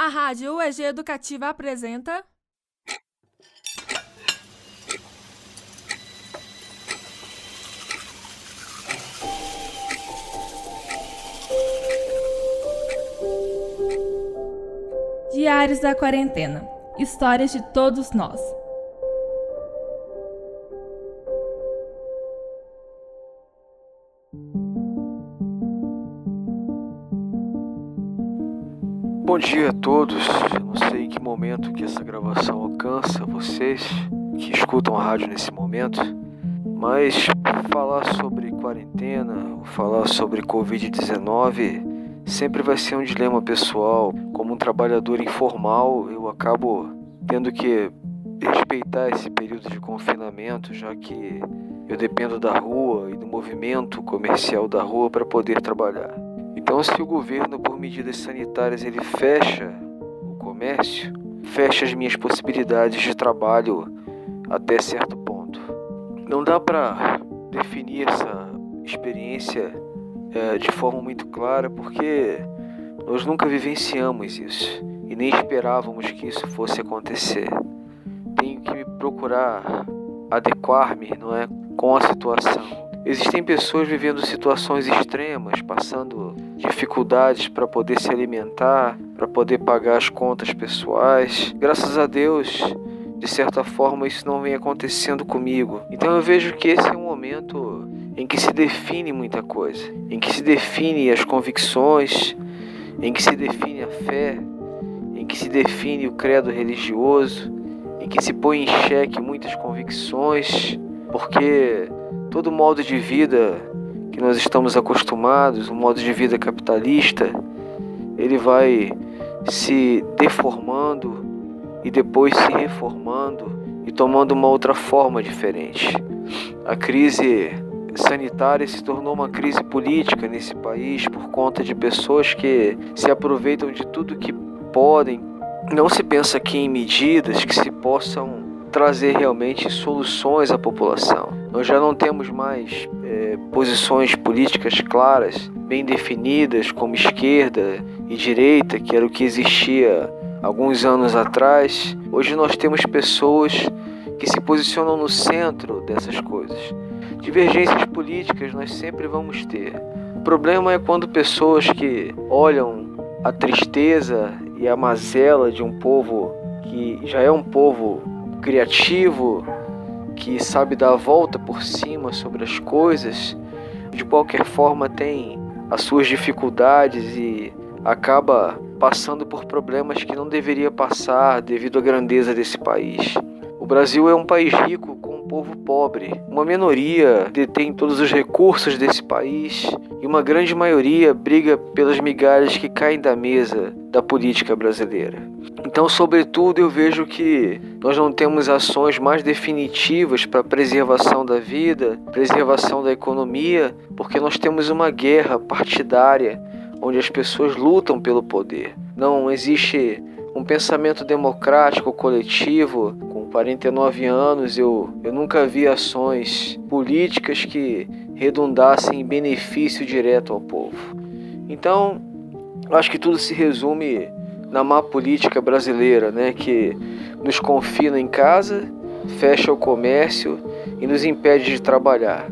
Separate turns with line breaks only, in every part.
A Rádio UEG Educativa apresenta. Diários da Quarentena Histórias de todos nós.
Bom dia a todos. Eu não sei em que momento que essa gravação alcança vocês que escutam a rádio nesse momento, mas falar sobre quarentena, falar sobre Covid-19 sempre vai ser um dilema pessoal. Como um trabalhador informal, eu acabo tendo que respeitar esse período de confinamento, já que eu dependo da rua e do movimento comercial da rua para poder trabalhar. Então, se o governo, por medidas sanitárias, ele fecha o comércio, fecha as minhas possibilidades de trabalho até certo ponto. Não dá para definir essa experiência é, de forma muito clara, porque nós nunca vivenciamos isso e nem esperávamos que isso fosse acontecer. Tenho que me procurar adequar-me, não é, com a situação. Existem pessoas vivendo situações extremas, passando dificuldades para poder se alimentar, para poder pagar as contas pessoais. Graças a Deus, de certa forma, isso não vem acontecendo comigo. Então eu vejo que esse é um momento em que se define muita coisa, em que se define as convicções, em que se define a fé, em que se define o credo religioso, em que se põe em xeque muitas convicções, porque todo modo de vida que nós estamos acostumados, o modo de vida capitalista, ele vai se deformando e depois se reformando e tomando uma outra forma diferente. A crise sanitária se tornou uma crise política nesse país por conta de pessoas que se aproveitam de tudo que podem. Não se pensa aqui em medidas que se possam trazer realmente soluções à população. Nós já não temos mais é, posições políticas claras, bem definidas, como esquerda e direita, que era o que existia alguns anos atrás. Hoje nós temos pessoas que se posicionam no centro dessas coisas. Divergências políticas nós sempre vamos ter. O problema é quando pessoas que olham a tristeza e a mazela de um povo que já é um povo criativo, que sabe dar a volta por cima sobre as coisas, de qualquer forma tem as suas dificuldades e acaba passando por problemas que não deveria passar devido à grandeza desse país. O Brasil é um país rico povo pobre. Uma minoria detém todos os recursos desse país e uma grande maioria briga pelas migalhas que caem da mesa da política brasileira. Então, sobretudo, eu vejo que nós não temos ações mais definitivas para preservação da vida, preservação da economia, porque nós temos uma guerra partidária onde as pessoas lutam pelo poder. Não existe um pensamento democrático coletivo. Com 49 anos, eu, eu nunca vi ações políticas que redundassem em benefício direto ao povo. Então, acho que tudo se resume na má política brasileira, né, que nos confina em casa, fecha o comércio e nos impede de trabalhar.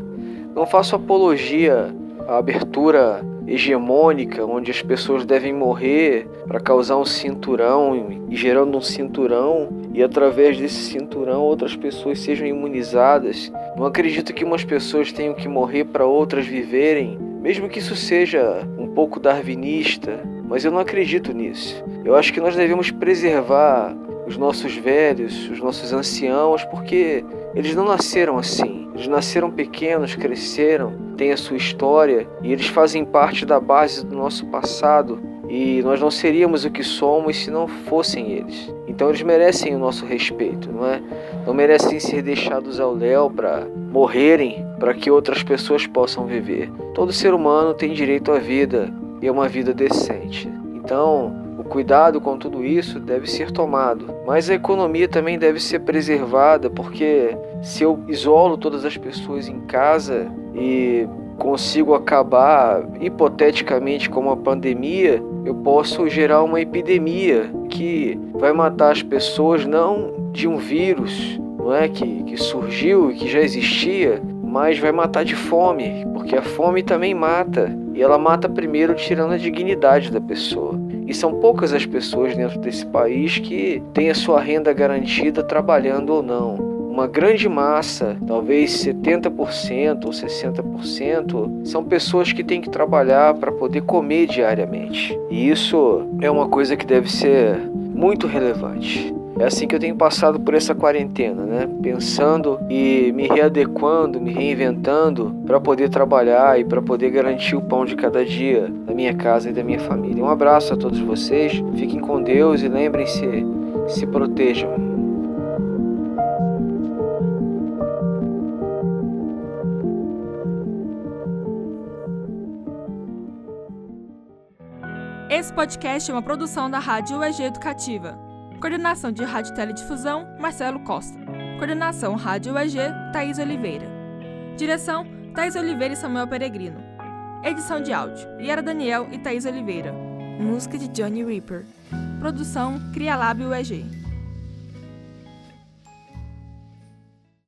Não faço apologia à abertura hegemônica, onde as pessoas devem morrer para causar um cinturão e gerando um cinturão e através desse cinturão outras pessoas sejam imunizadas. Não acredito que umas pessoas tenham que morrer para outras viverem, mesmo que isso seja um pouco darwinista, mas eu não acredito nisso. Eu acho que nós devemos preservar os nossos velhos, os nossos anciãos, porque eles não nasceram assim. Eles nasceram pequenos, cresceram, têm a sua história e eles fazem parte da base do nosso passado. E nós não seríamos o que somos se não fossem eles. Então eles merecem o nosso respeito, não é? Não merecem ser deixados ao léu para morrerem para que outras pessoas possam viver. Todo ser humano tem direito à vida e a uma vida decente. Então, o cuidado com tudo isso deve ser tomado. Mas a economia também deve ser preservada, porque se eu isolo todas as pessoas em casa e consigo acabar hipoteticamente com uma pandemia, eu posso gerar uma epidemia que vai matar as pessoas não de um vírus, não é que, que surgiu e que já existia, mas vai matar de fome, porque a fome também mata. E ela mata primeiro tirando a dignidade da pessoa. E são poucas as pessoas dentro desse país que têm a sua renda garantida trabalhando ou não. Uma grande massa, talvez 70% ou 60%, são pessoas que têm que trabalhar para poder comer diariamente. E isso é uma coisa que deve ser muito relevante. É assim que eu tenho passado por essa quarentena, né? Pensando e me readequando, me reinventando para poder trabalhar e para poder garantir o pão de cada dia da minha casa e da minha família. Um abraço a todos vocês, fiquem com Deus e lembrem-se, se protejam.
Esse podcast é uma produção da Rádio UEG Educativa. Coordenação de Rádio Teledifusão, Marcelo Costa. Coordenação Rádio UEG, Thaís Oliveira. Direção, Thaís Oliveira e Samuel Peregrino. Edição de áudio, Yara Daniel e Thaís Oliveira. Música de Johnny Reaper. Produção, Crialab UEG.